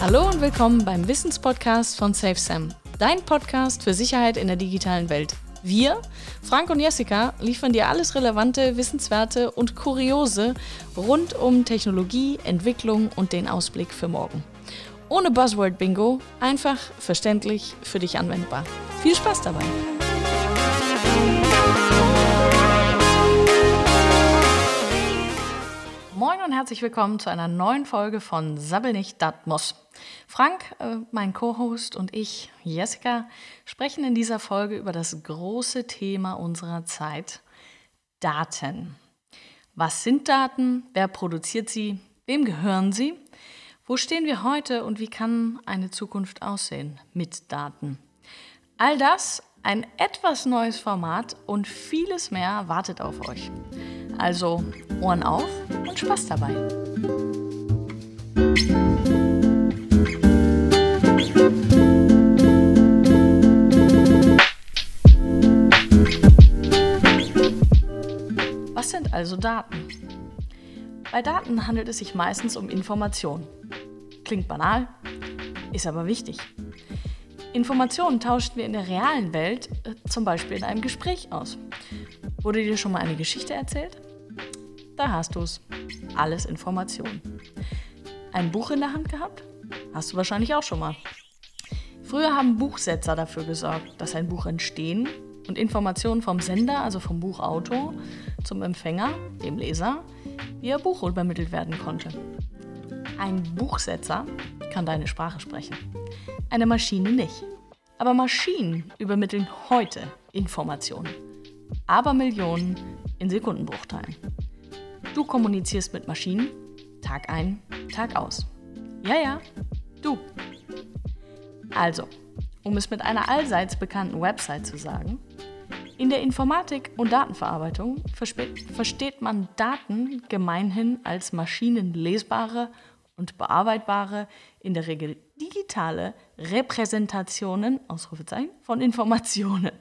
Hallo und willkommen beim Wissenspodcast von SafeSam, dein Podcast für Sicherheit in der digitalen Welt. Wir, Frank und Jessica, liefern dir alles Relevante, Wissenswerte und Kuriose rund um Technologie, Entwicklung und den Ausblick für morgen. Ohne Buzzword-Bingo, einfach verständlich für dich anwendbar. Viel Spaß dabei! Moin und herzlich willkommen zu einer neuen Folge von Sabbel nicht, dat muss. Frank, äh, mein Co-Host und ich, Jessica, sprechen in dieser Folge über das große Thema unserer Zeit, Daten. Was sind Daten? Wer produziert sie? Wem gehören sie? Wo stehen wir heute und wie kann eine Zukunft aussehen mit Daten? All das, ein etwas neues Format und vieles mehr wartet auf euch. Also Ohren auf und Spaß dabei. Was sind also Daten? Bei Daten handelt es sich meistens um Informationen. Klingt banal, ist aber wichtig. Informationen tauschen wir in der realen Welt, äh, zum Beispiel in einem Gespräch aus. Wurde dir schon mal eine Geschichte erzählt? Da hast du es. Alles Informationen. Ein Buch in der Hand gehabt? Hast du wahrscheinlich auch schon mal. Früher haben Buchsetzer dafür gesorgt, dass ein Buch entstehen und Informationen vom Sender, also vom Buchautor, zum Empfänger, dem Leser, via Buch übermittelt werden konnte. Ein Buchsetzer kann deine Sprache sprechen, eine Maschine nicht. Aber Maschinen übermitteln heute Informationen, aber Millionen in Sekundenbruchteilen. Du kommunizierst mit Maschinen Tag ein, Tag aus. Ja, ja, du. Also, um es mit einer allseits bekannten Website zu sagen, in der Informatik und Datenverarbeitung versteht man Daten gemeinhin als maschinenlesbare und bearbeitbare, in der Regel digitale Repräsentationen von Informationen.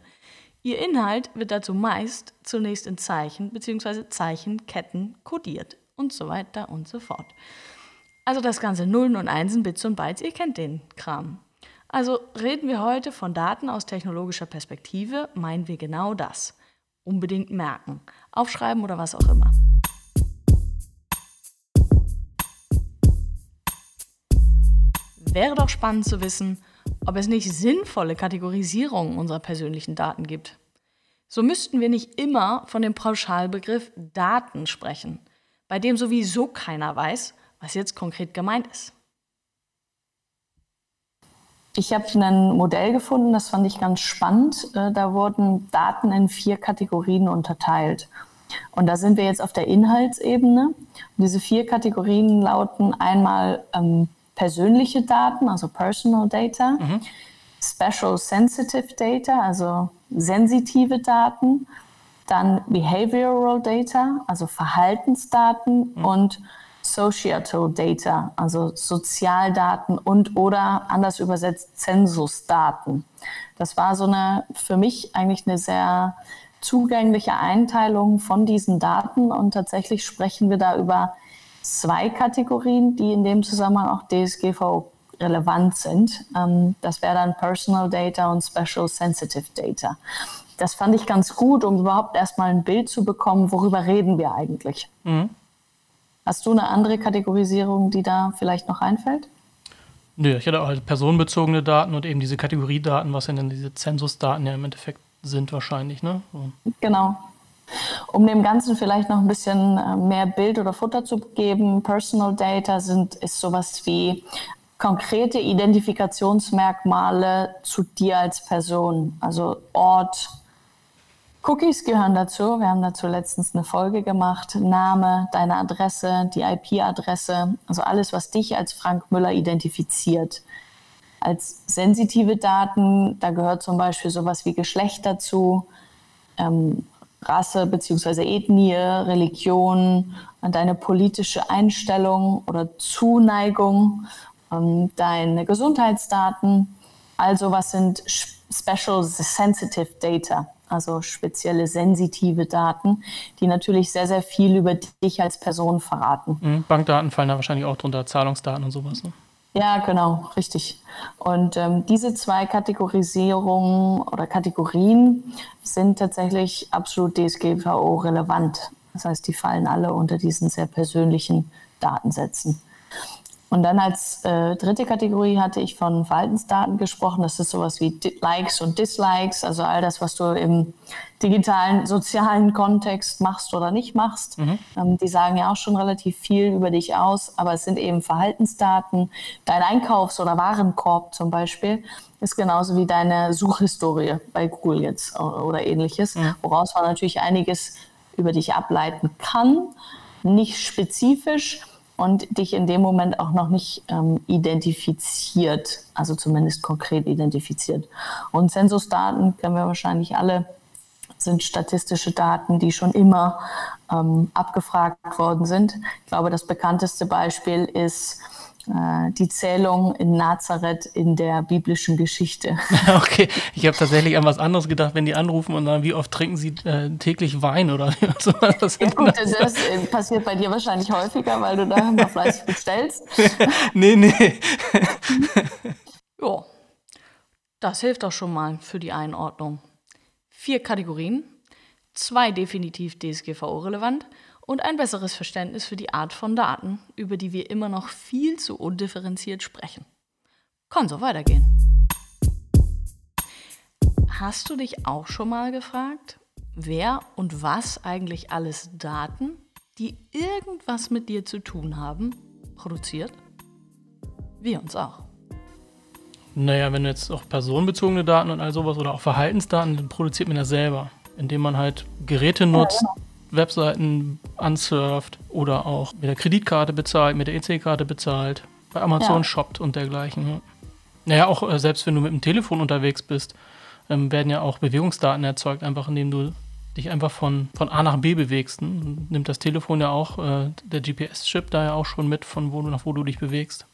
Ihr Inhalt wird dazu meist zunächst in Zeichen bzw. Zeichenketten kodiert und so weiter und so fort. Also das ganze Nullen und Einsen, Bits und Bytes, ihr kennt den Kram. Also reden wir heute von Daten aus technologischer Perspektive, meinen wir genau das. Unbedingt merken, aufschreiben oder was auch immer. Wäre doch spannend zu wissen, ob es nicht sinnvolle Kategorisierungen unserer persönlichen Daten gibt. So müssten wir nicht immer von dem Pauschalbegriff Daten sprechen, bei dem sowieso keiner weiß, was jetzt konkret gemeint ist. Ich habe ein Modell gefunden, das fand ich ganz spannend. Äh, da wurden Daten in vier Kategorien unterteilt. Und da sind wir jetzt auf der Inhaltsebene. Und diese vier Kategorien lauten einmal ähm, persönliche Daten, also Personal Data, mhm. Special Sensitive Data, also sensitive Daten, dann Behavioral Data, also Verhaltensdaten mhm. und Societal Data, also Sozialdaten und oder anders übersetzt Zensusdaten. Das war so eine für mich eigentlich eine sehr zugängliche Einteilung von diesen Daten und tatsächlich sprechen wir da über zwei Kategorien, die in dem Zusammenhang auch DSGVO relevant sind. Ähm, das wäre dann Personal Data und Special Sensitive Data. Das fand ich ganz gut, um überhaupt erstmal ein Bild zu bekommen, worüber reden wir eigentlich. Mhm. Hast du eine andere Kategorisierung, die da vielleicht noch einfällt? Nö, ich hatte auch halt personenbezogene Daten und eben diese Kategoriedaten, was denn diese Zensusdaten ja im Endeffekt sind wahrscheinlich, ne? So. Genau. Um dem Ganzen vielleicht noch ein bisschen äh, mehr Bild oder Futter zu geben, Personal Data sind, ist sowas wie konkrete Identifikationsmerkmale zu dir als Person, also Ort, Cookies gehören dazu. Wir haben dazu letztens eine Folge gemacht. Name, deine Adresse, die IP-Adresse, also alles, was dich als Frank Müller identifiziert. Als sensitive Daten, da gehört zum Beispiel sowas wie Geschlecht dazu, ähm, Rasse bzw. Ethnie, Religion, deine politische Einstellung oder Zuneigung, ähm, deine Gesundheitsdaten. Also was sind Special Sensitive Data? also spezielle sensitive Daten, die natürlich sehr, sehr viel über dich als Person verraten. Mhm. Bankdaten fallen da wahrscheinlich auch drunter, Zahlungsdaten und sowas. Ne? Ja, genau, richtig. Und ähm, diese zwei Kategorisierungen oder Kategorien sind tatsächlich absolut DSGVO-relevant. Das heißt, die fallen alle unter diesen sehr persönlichen Datensätzen. Und dann als äh, dritte Kategorie hatte ich von Verhaltensdaten gesprochen. Das ist sowas wie Likes und Dislikes, also all das, was du im digitalen, sozialen Kontext machst oder nicht machst. Mhm. Ähm, die sagen ja auch schon relativ viel über dich aus, aber es sind eben Verhaltensdaten. Dein Einkaufs- oder Warenkorb zum Beispiel ist genauso wie deine Suchhistorie bei Google jetzt oder ähnliches, mhm. woraus man natürlich einiges über dich ableiten kann. Nicht spezifisch, und dich in dem Moment auch noch nicht ähm, identifiziert, also zumindest konkret identifiziert. Und Zensusdaten kennen wir wahrscheinlich alle, sind statistische Daten, die schon immer ähm, abgefragt worden sind. Ich glaube, das bekannteste Beispiel ist die Zählung in Nazareth in der biblischen Geschichte. Okay, ich habe tatsächlich an was anderes gedacht, wenn die anrufen und sagen, wie oft trinken sie äh, täglich Wein oder so. Was ja, gut, das, das äh, passiert bei dir wahrscheinlich häufiger, weil du da immer fleißig bestellst. nee, nee. ja, das hilft doch schon mal für die Einordnung. Vier Kategorien, zwei definitiv DSGVO-relevant und ein besseres Verständnis für die Art von Daten, über die wir immer noch viel zu undifferenziert sprechen. Kann so weitergehen. Hast du dich auch schon mal gefragt, wer und was eigentlich alles Daten, die irgendwas mit dir zu tun haben, produziert? Wir uns auch. Naja, wenn jetzt auch personenbezogene Daten und all sowas oder auch Verhaltensdaten, dann produziert man das selber, indem man halt Geräte nutzt, ja, genau. Webseiten ansurft oder auch mit der Kreditkarte bezahlt, mit der EC-Karte bezahlt, bei Amazon ja. shoppt und dergleichen. Naja, auch äh, selbst wenn du mit dem Telefon unterwegs bist, ähm, werden ja auch Bewegungsdaten erzeugt, einfach indem du dich einfach von, von A nach B bewegst. Ne? Nimmt das Telefon ja auch, äh, der GPS-Chip da ja auch schon mit, von wo du nach wo du dich bewegst.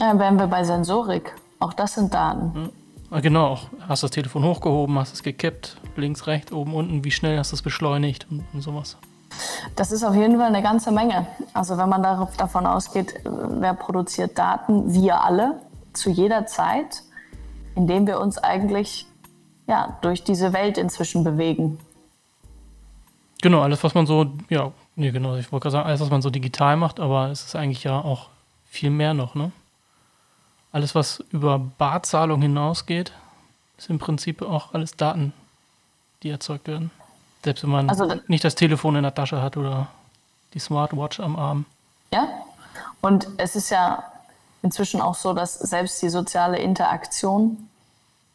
Ja, wären wir bei Sensorik. Auch das sind Daten. Ja. Ah, genau, hast das Telefon hochgehoben, hast es gekippt, links, rechts, oben, unten, wie schnell hast du es beschleunigt und, und, sowas. Das ist auf jeden Fall eine ganze Menge. Also wenn man darauf, davon ausgeht, wer produziert Daten, wir alle, zu jeder Zeit, indem wir uns eigentlich ja, durch diese Welt inzwischen bewegen. Genau, alles, was man so, ja, nee, genau, ich wollte gerade sagen, alles, was man so digital macht, aber es ist eigentlich ja auch viel mehr noch, ne? Alles, was über Barzahlung hinausgeht, ist im Prinzip auch alles Daten, die erzeugt werden. Selbst wenn man also, nicht das Telefon in der Tasche hat oder die Smartwatch am Arm. Ja, und es ist ja inzwischen auch so, dass selbst die soziale Interaktion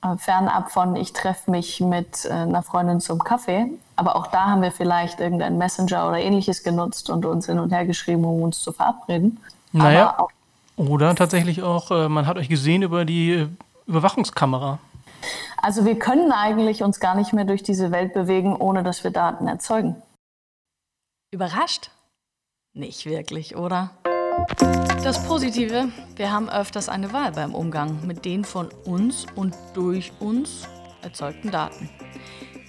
äh, fernab von ich treffe mich mit äh, einer Freundin zum Kaffee, aber auch da haben wir vielleicht irgendeinen Messenger oder ähnliches genutzt und uns hin und her geschrieben, um uns zu verabreden. Naja, aber auch oder tatsächlich auch, äh, man hat euch gesehen über die äh, Überwachungskamera. Also wir können eigentlich uns gar nicht mehr durch diese Welt bewegen, ohne dass wir Daten erzeugen. Überrascht? Nicht wirklich, oder? Das Positive, wir haben öfters eine Wahl beim Umgang mit den von uns und durch uns erzeugten Daten.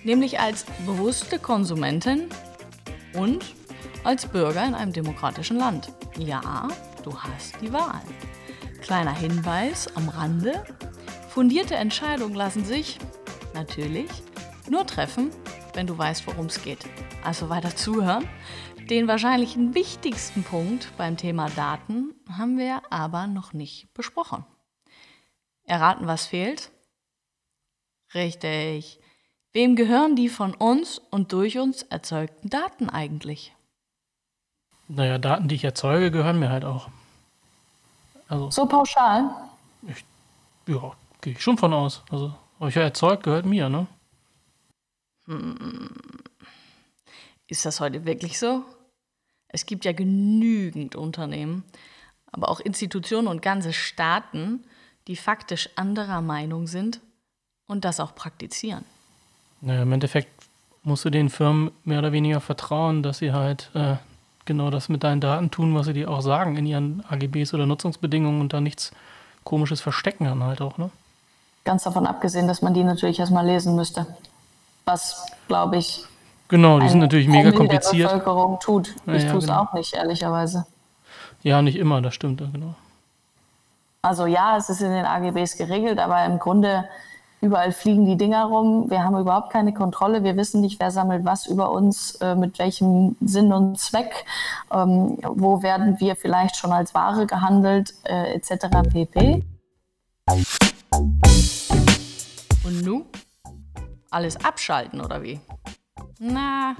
Nämlich als bewusste Konsumentin und als Bürger in einem demokratischen Land. Ja, Du hast die Wahl. Kleiner Hinweis am Rande. Fundierte Entscheidungen lassen sich natürlich nur treffen, wenn du weißt, worum es geht. Also weiter zuhören. Den wahrscheinlich wichtigsten Punkt beim Thema Daten haben wir aber noch nicht besprochen. Erraten, was fehlt? Richtig. Wem gehören die von uns und durch uns erzeugten Daten eigentlich? Naja, Daten, die ich erzeuge, gehören mir halt auch. Also, so pauschal? Ich, ja, gehe ich schon von aus. Also, euch erzeugt, gehört mir, ne? Hm. Ist das heute wirklich so? Es gibt ja genügend Unternehmen, aber auch Institutionen und ganze Staaten, die faktisch anderer Meinung sind und das auch praktizieren. Naja, im Endeffekt musst du den Firmen mehr oder weniger vertrauen, dass sie halt äh, genau das mit deinen Daten tun, was sie dir auch sagen in ihren AGBs oder Nutzungsbedingungen und da nichts Komisches verstecken dann halt auch, ne? Ganz davon abgesehen, dass man die natürlich erstmal lesen müsste. was, glaube ich, Genau, die sind natürlich mega kompliziert. Der Bevölkerung tut. Ja, ich ja, tue es genau. auch nicht, ehrlicherweise. Ja, nicht immer, das stimmt, ja, genau. Also ja, es ist in den AGBs geregelt, aber im Grunde überall fliegen die Dinger rum. Wir haben überhaupt keine Kontrolle. Wir wissen nicht, wer sammelt was über uns, äh, mit welchem Sinn und Zweck, ähm, wo werden wir vielleicht schon als Ware gehandelt, äh, etc. pp. Und nu? Alles abschalten oder wie? Na,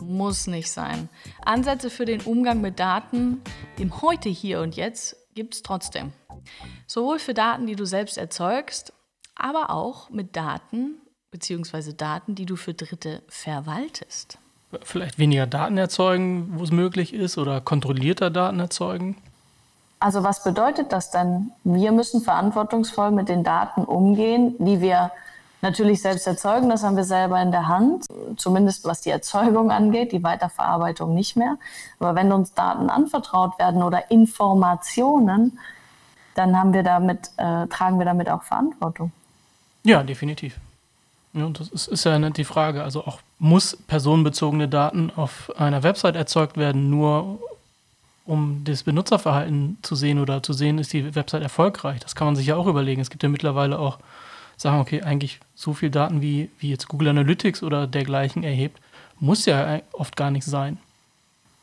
muss nicht sein. Ansätze für den Umgang mit Daten im Heute, Hier und Jetzt gibt es trotzdem. Sowohl für Daten, die du selbst erzeugst, aber auch mit Daten bzw. Daten, die du für Dritte verwaltest. Vielleicht weniger Daten erzeugen, wo es möglich ist, oder kontrollierter Daten erzeugen. Also was bedeutet das denn? Wir müssen verantwortungsvoll mit den Daten umgehen, die wir natürlich selbst erzeugen. Das haben wir selber in der Hand, zumindest was die Erzeugung angeht, die Weiterverarbeitung nicht mehr. Aber wenn uns Daten anvertraut werden oder Informationen, dann haben wir damit, äh, tragen wir damit auch Verantwortung. Ja, definitiv. Ja, und das ist, ist ja nicht die Frage. Also auch muss personenbezogene Daten auf einer Website erzeugt werden, nur um das Benutzerverhalten zu sehen oder zu sehen, ist die Website erfolgreich. Das kann man sich ja auch überlegen. Es gibt ja mittlerweile auch Sachen, okay, eigentlich so viel Daten wie, wie jetzt Google Analytics oder dergleichen erhebt, muss ja oft gar nicht sein.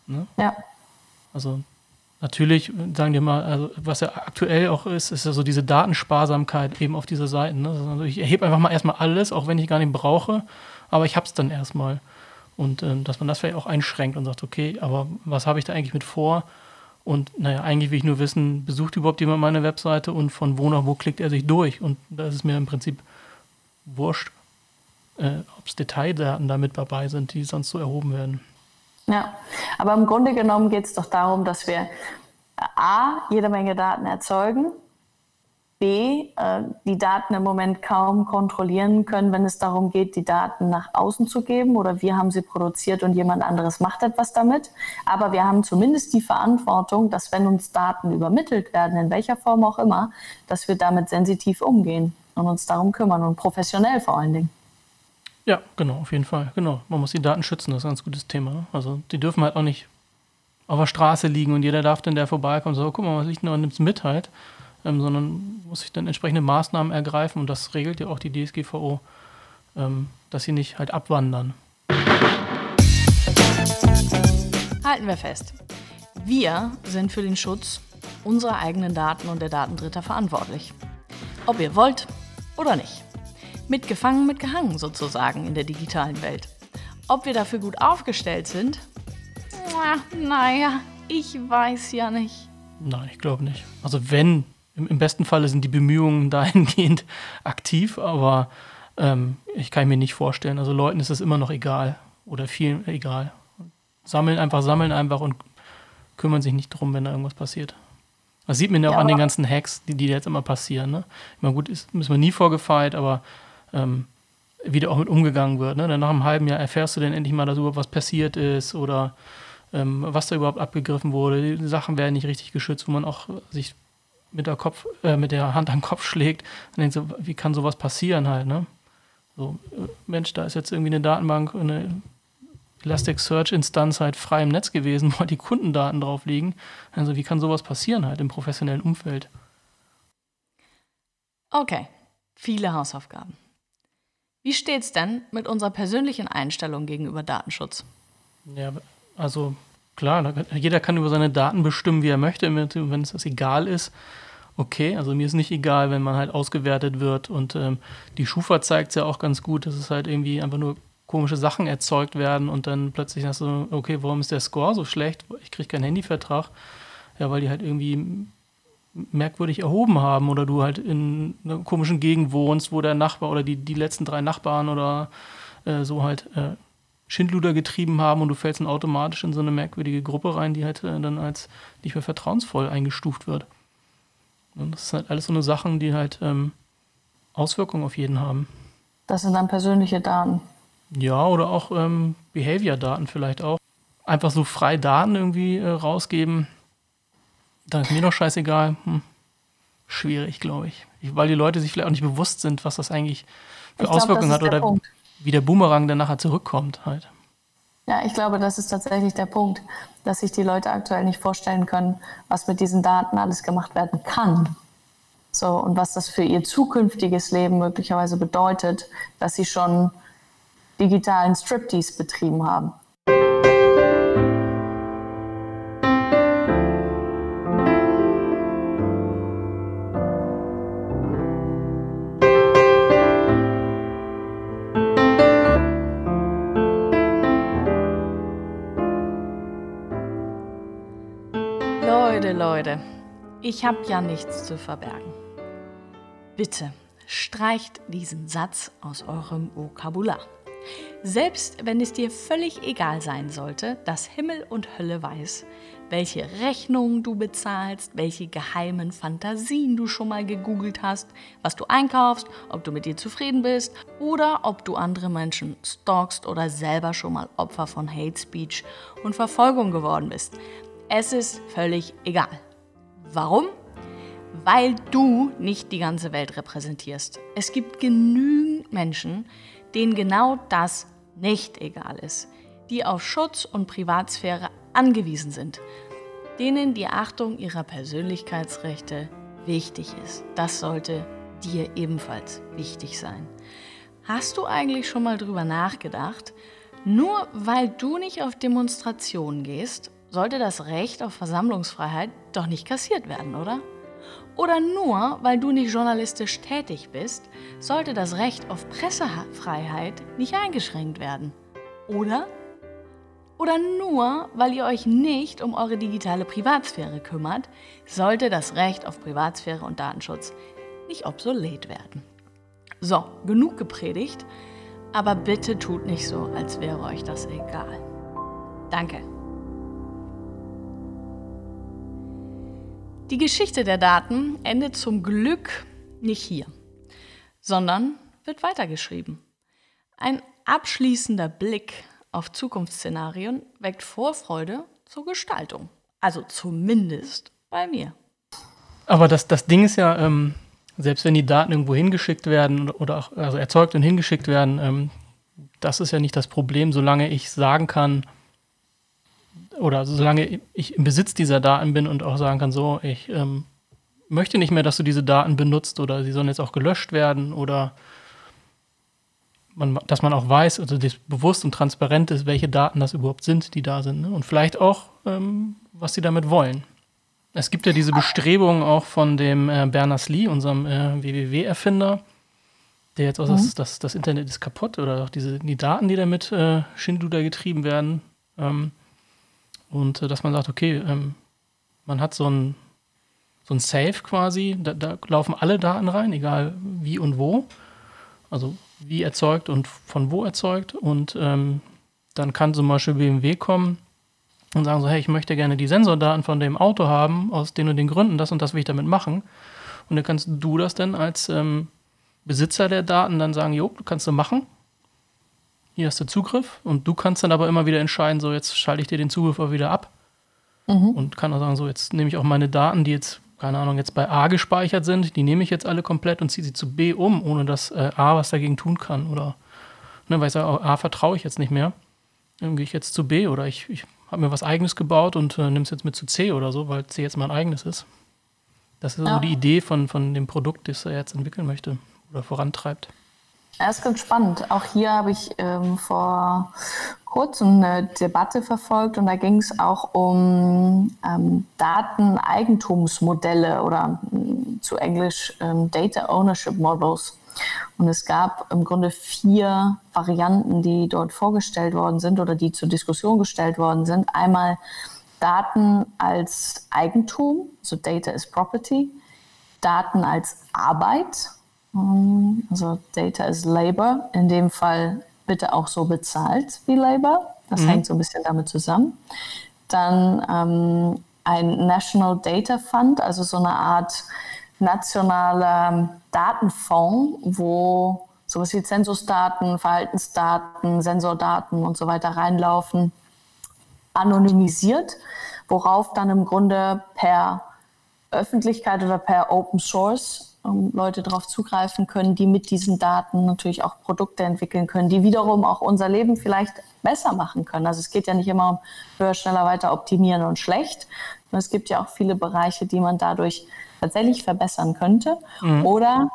Ne? Ja. Also natürlich, sagen wir mal, also was ja aktuell auch ist, ist ja so diese Datensparsamkeit eben auf dieser Seite. Ne? Also ich erhebe einfach mal erstmal alles, auch wenn ich gar nicht brauche, aber ich habe es dann erstmal. Und ähm, dass man das vielleicht auch einschränkt und sagt, okay, aber was habe ich da eigentlich mit vor? Und naja, eigentlich will ich nur wissen, besucht überhaupt jemand meine Webseite und von wo nach wo klickt er sich durch? Und da ist es mir im Prinzip wurscht, äh, ob es Detaildaten damit dabei sind, die sonst so erhoben werden. Ja, aber im Grunde genommen geht es doch darum, dass wir A, jede Menge Daten erzeugen, B, äh, die Daten im Moment kaum kontrollieren können, wenn es darum geht, die Daten nach außen zu geben oder wir haben sie produziert und jemand anderes macht etwas damit. Aber wir haben zumindest die Verantwortung, dass wenn uns Daten übermittelt werden, in welcher Form auch immer, dass wir damit sensitiv umgehen und uns darum kümmern und professionell vor allen Dingen. Ja, genau, auf jeden Fall. Genau. Man muss die Daten schützen, das ist ein ganz gutes Thema. Ne? Also die dürfen halt auch nicht auf der Straße liegen und jeder darf dann, der vorbeikommt, so, guck mal, was liegt denn da und nimmt es mit halt. Ähm, sondern muss sich dann entsprechende Maßnahmen ergreifen und das regelt ja auch die DSGVO, ähm, dass sie nicht halt abwandern. Halten wir fest. Wir sind für den Schutz unserer eigenen Daten und der Daten Dritter verantwortlich. Ob ihr wollt oder nicht. Mitgefangen, mitgehangen sozusagen in der digitalen Welt. Ob wir dafür gut aufgestellt sind? Naja, ich weiß ja nicht. Nein, ich glaube nicht. Also wenn, im, besten Falle sind die Bemühungen dahingehend aktiv, aber ähm, ich kann mir nicht vorstellen. Also Leuten ist es immer noch egal oder vielen egal. Sammeln einfach, sammeln einfach und kümmern sich nicht drum, wenn da irgendwas passiert. Das sieht man ja auch ja, an den ganzen Hacks, die, die jetzt immer passieren. Ne? Ich meine, gut, ist, müssen wir nie vorgefeilt, aber ähm, wie da auch mit umgegangen wird. Ne? Nach einem halben Jahr erfährst du dann endlich mal darüber, was passiert ist oder ähm, was da überhaupt abgegriffen wurde. Die Sachen werden nicht richtig geschützt, wo man auch sich mit der, Kopf, äh, mit der Hand am Kopf schlägt und denkt so, wie kann sowas passieren halt, ne? So, äh, Mensch, da ist jetzt irgendwie eine Datenbank, eine Elasticsearch-Instanz halt frei im Netz gewesen, wo die Kundendaten drauf liegen. Also wie kann sowas passieren halt im professionellen Umfeld? Okay, viele Hausaufgaben. Wie steht's denn mit unserer persönlichen Einstellung gegenüber Datenschutz? Ja, also klar, jeder kann über seine Daten bestimmen, wie er möchte, wenn es das egal ist. Okay, also mir ist nicht egal, wenn man halt ausgewertet wird und ähm, die Schufa zeigt es ja auch ganz gut, dass es halt irgendwie einfach nur komische Sachen erzeugt werden und dann plötzlich hast du, okay, warum ist der Score so schlecht? Ich kriege keinen Handyvertrag. Ja, weil die halt irgendwie merkwürdig erhoben haben oder du halt in einer komischen Gegend wohnst, wo der Nachbar oder die, die letzten drei Nachbarn oder äh, so halt äh, Schindluder getrieben haben und du fällst dann automatisch in so eine merkwürdige Gruppe rein, die halt äh, dann als nicht mehr vertrauensvoll eingestuft wird. Und das sind halt alles so eine Sachen, die halt ähm, Auswirkungen auf jeden haben. Das sind dann persönliche Daten. Ja, oder auch ähm, Behavior-Daten vielleicht auch. Einfach so frei Daten irgendwie äh, rausgeben, dann ist mir doch scheißegal. Hm. Schwierig, glaube ich. Weil die Leute sich vielleicht auch nicht bewusst sind, was das eigentlich für ich Auswirkungen glaub, hat oder Punkt. wie der Boomerang dann nachher zurückkommt halt. Ja, ich glaube, das ist tatsächlich der Punkt, dass sich die Leute aktuell nicht vorstellen können, was mit diesen Daten alles gemacht werden kann. So, und was das für ihr zukünftiges Leben möglicherweise bedeutet, dass sie schon digitalen Striptease betrieben haben. Leute, ich habe ja nichts zu verbergen. Bitte streicht diesen Satz aus eurem Vokabular. Selbst wenn es dir völlig egal sein sollte, dass Himmel und Hölle weiß, welche Rechnungen du bezahlst, welche geheimen Fantasien du schon mal gegoogelt hast, was du einkaufst, ob du mit dir zufrieden bist oder ob du andere Menschen stalkst oder selber schon mal Opfer von Hate Speech und Verfolgung geworden bist. Es ist völlig egal. Warum? Weil du nicht die ganze Welt repräsentierst. Es gibt genügend Menschen, denen genau das nicht egal ist, die auf Schutz und Privatsphäre angewiesen sind, denen die Achtung ihrer Persönlichkeitsrechte wichtig ist. Das sollte dir ebenfalls wichtig sein. Hast du eigentlich schon mal drüber nachgedacht, nur weil du nicht auf Demonstrationen gehst, sollte das Recht auf Versammlungsfreiheit doch nicht kassiert werden, oder? Oder nur weil du nicht journalistisch tätig bist, sollte das Recht auf Pressefreiheit nicht eingeschränkt werden. Oder? Oder nur weil ihr euch nicht um eure digitale Privatsphäre kümmert, sollte das Recht auf Privatsphäre und Datenschutz nicht obsolet werden. So, genug gepredigt, aber bitte tut nicht so, als wäre euch das egal. Danke. Die Geschichte der Daten endet zum Glück nicht hier, sondern wird weitergeschrieben. Ein abschließender Blick auf Zukunftsszenarien weckt Vorfreude zur Gestaltung. Also zumindest bei mir. Aber das, das Ding ist ja, ähm, selbst wenn die Daten irgendwo hingeschickt werden oder auch also erzeugt und hingeschickt werden, ähm, das ist ja nicht das Problem, solange ich sagen kann, oder solange ich im Besitz dieser Daten bin und auch sagen kann, so, ich ähm, möchte nicht mehr, dass du diese Daten benutzt oder sie sollen jetzt auch gelöscht werden oder man, dass man auch weiß, also das bewusst und transparent ist, welche Daten das überhaupt sind, die da sind ne? und vielleicht auch, ähm, was sie damit wollen. Es gibt ja diese Bestrebungen auch von dem äh, Berners-Lee, unserem äh, WWW-Erfinder, der jetzt auch mhm. das, das, das, Internet ist kaputt oder auch diese, die Daten, die damit äh, Schindluder getrieben werden, ähm, und äh, dass man sagt, okay, ähm, man hat so ein, so ein Safe quasi, da, da, laufen alle Daten rein, egal wie und wo. Also wie erzeugt und von wo erzeugt. Und ähm, dann kann zum Beispiel BMW kommen und sagen so, hey, ich möchte gerne die Sensordaten von dem Auto haben, aus den und den Gründen, das und das will ich damit machen. Und dann kannst du das dann als ähm, Besitzer der Daten dann sagen, jo, kannst du machen hier hast du Zugriff und du kannst dann aber immer wieder entscheiden, so jetzt schalte ich dir den Zugriff auch wieder ab mhm. und kann auch sagen, so jetzt nehme ich auch meine Daten, die jetzt, keine Ahnung, jetzt bei A gespeichert sind, die nehme ich jetzt alle komplett und ziehe sie zu B um, ohne dass äh, A was dagegen tun kann oder, ne, weil ich sage, A vertraue ich jetzt nicht mehr, dann gehe ich jetzt zu B oder ich, ich habe mir was eigenes gebaut und äh, nehme es jetzt mit zu C oder so, weil C jetzt mein eigenes ist. Das ist ja. so die Idee von, von dem Produkt, das er jetzt entwickeln möchte oder vorantreibt. Ja, ist ganz spannend. Auch hier habe ich ähm, vor kurzem eine Debatte verfolgt und da ging es auch um ähm, Dateneigentumsmodelle oder äh, zu Englisch ähm, Data Ownership Models. Und es gab im Grunde vier Varianten, die dort vorgestellt worden sind oder die zur Diskussion gestellt worden sind. Einmal Daten als Eigentum, so Data is Property, Daten als Arbeit, ähm, also Data is Labor, in dem Fall bitte auch so bezahlt wie Labor. Das mhm. hängt so ein bisschen damit zusammen. Dann ähm, ein National Data Fund, also so eine Art nationaler Datenfonds, wo sowas wie Zensusdaten, Verhaltensdaten, Sensordaten und so weiter reinlaufen, anonymisiert, worauf dann im Grunde per Öffentlichkeit oder per Open Source ähm, Leute darauf zugreifen können, die mit diesen Daten natürlich auch Produkte entwickeln können, die wiederum auch unser Leben vielleicht besser machen können. Also es geht ja nicht immer um höher, schneller, weiter optimieren und schlecht. Es gibt ja auch viele Bereiche, die man dadurch tatsächlich verbessern könnte. Mhm. Oder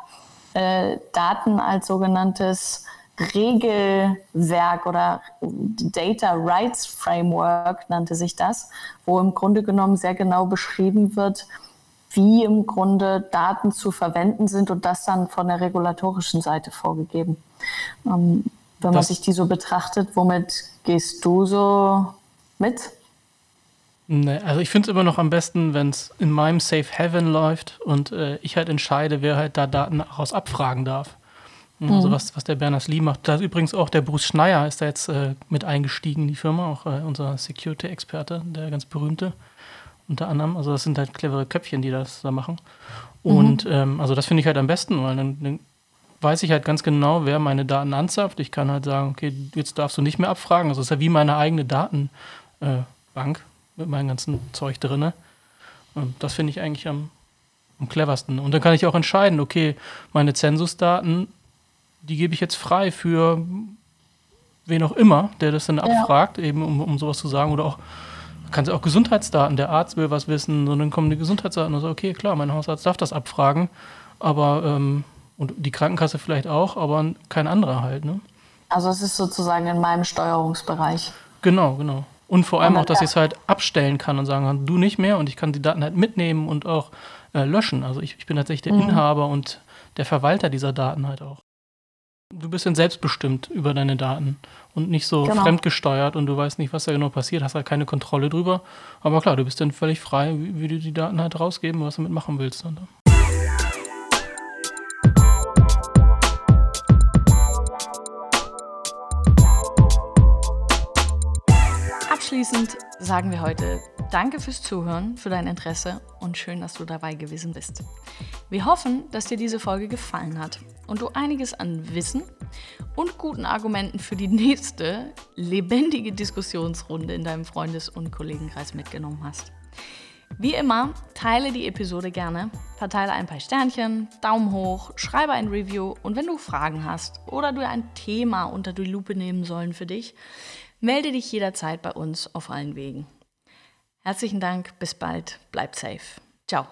äh, Daten als sogenanntes Regelwerk oder Data Rights Framework nannte sich das, wo im Grunde genommen sehr genau beschrieben wird, wie im Grunde Daten zu verwenden sind und das dann von der regulatorischen Seite vorgegeben. Ähm, wenn das man sich die so betrachtet, womit gehst du so mit? Nee, also ich finde es immer noch am besten, wenn es in meinem Safe Haven läuft und äh, ich halt entscheide, wer halt da Daten daraus abfragen darf. Mhm. Also was, was der Berners-Lee macht. Da ist übrigens auch der Bruce Schneier ist da jetzt äh, mit eingestiegen in die Firma, auch äh, unser Security-Experte, der ganz berühmte unter anderem. Also das sind halt clevere Köpfchen, die das da machen. Und mhm. ähm, also das finde ich halt am besten, weil dann, dann, weiß ich halt ganz genau, wer meine Daten anzapft. Ich kann halt sagen, okay, jetzt darfst du nicht mehr abfragen. Also das ist ja wie meine eigene Datenbank äh, mit meinem ganzen Zeug drin. Und das finde ich eigentlich am, am cleversten. Und dann kann ich auch entscheiden, okay, meine Zensusdaten, die gebe ich jetzt frei für wen auch immer, der das dann abfragt, ja. eben um, um sowas zu sagen. Oder auch kannst du auch Gesundheitsdaten, der Arzt will was wissen und dann kommen die Gesundheitsdaten und so, okay, klar, mein Hausarzt darf das abfragen, aber ähm, und die Krankenkasse vielleicht auch, aber kein anderer halt, ne? Also es ist sozusagen in meinem Steuerungsbereich. Genau, genau. Und vor allem auch, dass ich es halt abstellen kann und sagen kann, du nicht mehr und ich kann die Daten halt mitnehmen und auch äh, löschen. Also ich, ich bin tatsächlich der mhm. Inhaber und der Verwalter dieser Daten halt auch. Du bist dann selbstbestimmt über deine Daten und nicht so genau. fremdgesteuert und du weißt nicht, was da genau passiert, hast halt keine Kontrolle drüber. Aber klar, du bist dann völlig frei, wie, wie du die Daten halt rausgeben, was du damit machen willst. Dann. Abschließend sagen wir heute Danke fürs Zuhören, für dein Interesse und schön, dass du dabei gewesen bist. Wir hoffen, dass dir diese Folge gefallen hat und du einiges an Wissen und guten Argumenten für die nächste lebendige Diskussionsrunde in deinem Freundes- und Kollegenkreis mitgenommen hast. Wie immer, teile die Episode gerne, verteile ein paar Sternchen, Daumen hoch, schreibe ein Review und wenn du Fragen hast oder du ein Thema unter die Lupe nehmen sollen für dich, melde dich jederzeit bei uns auf allen Wegen. Herzlichen Dank, bis bald, bleib safe. Ciao.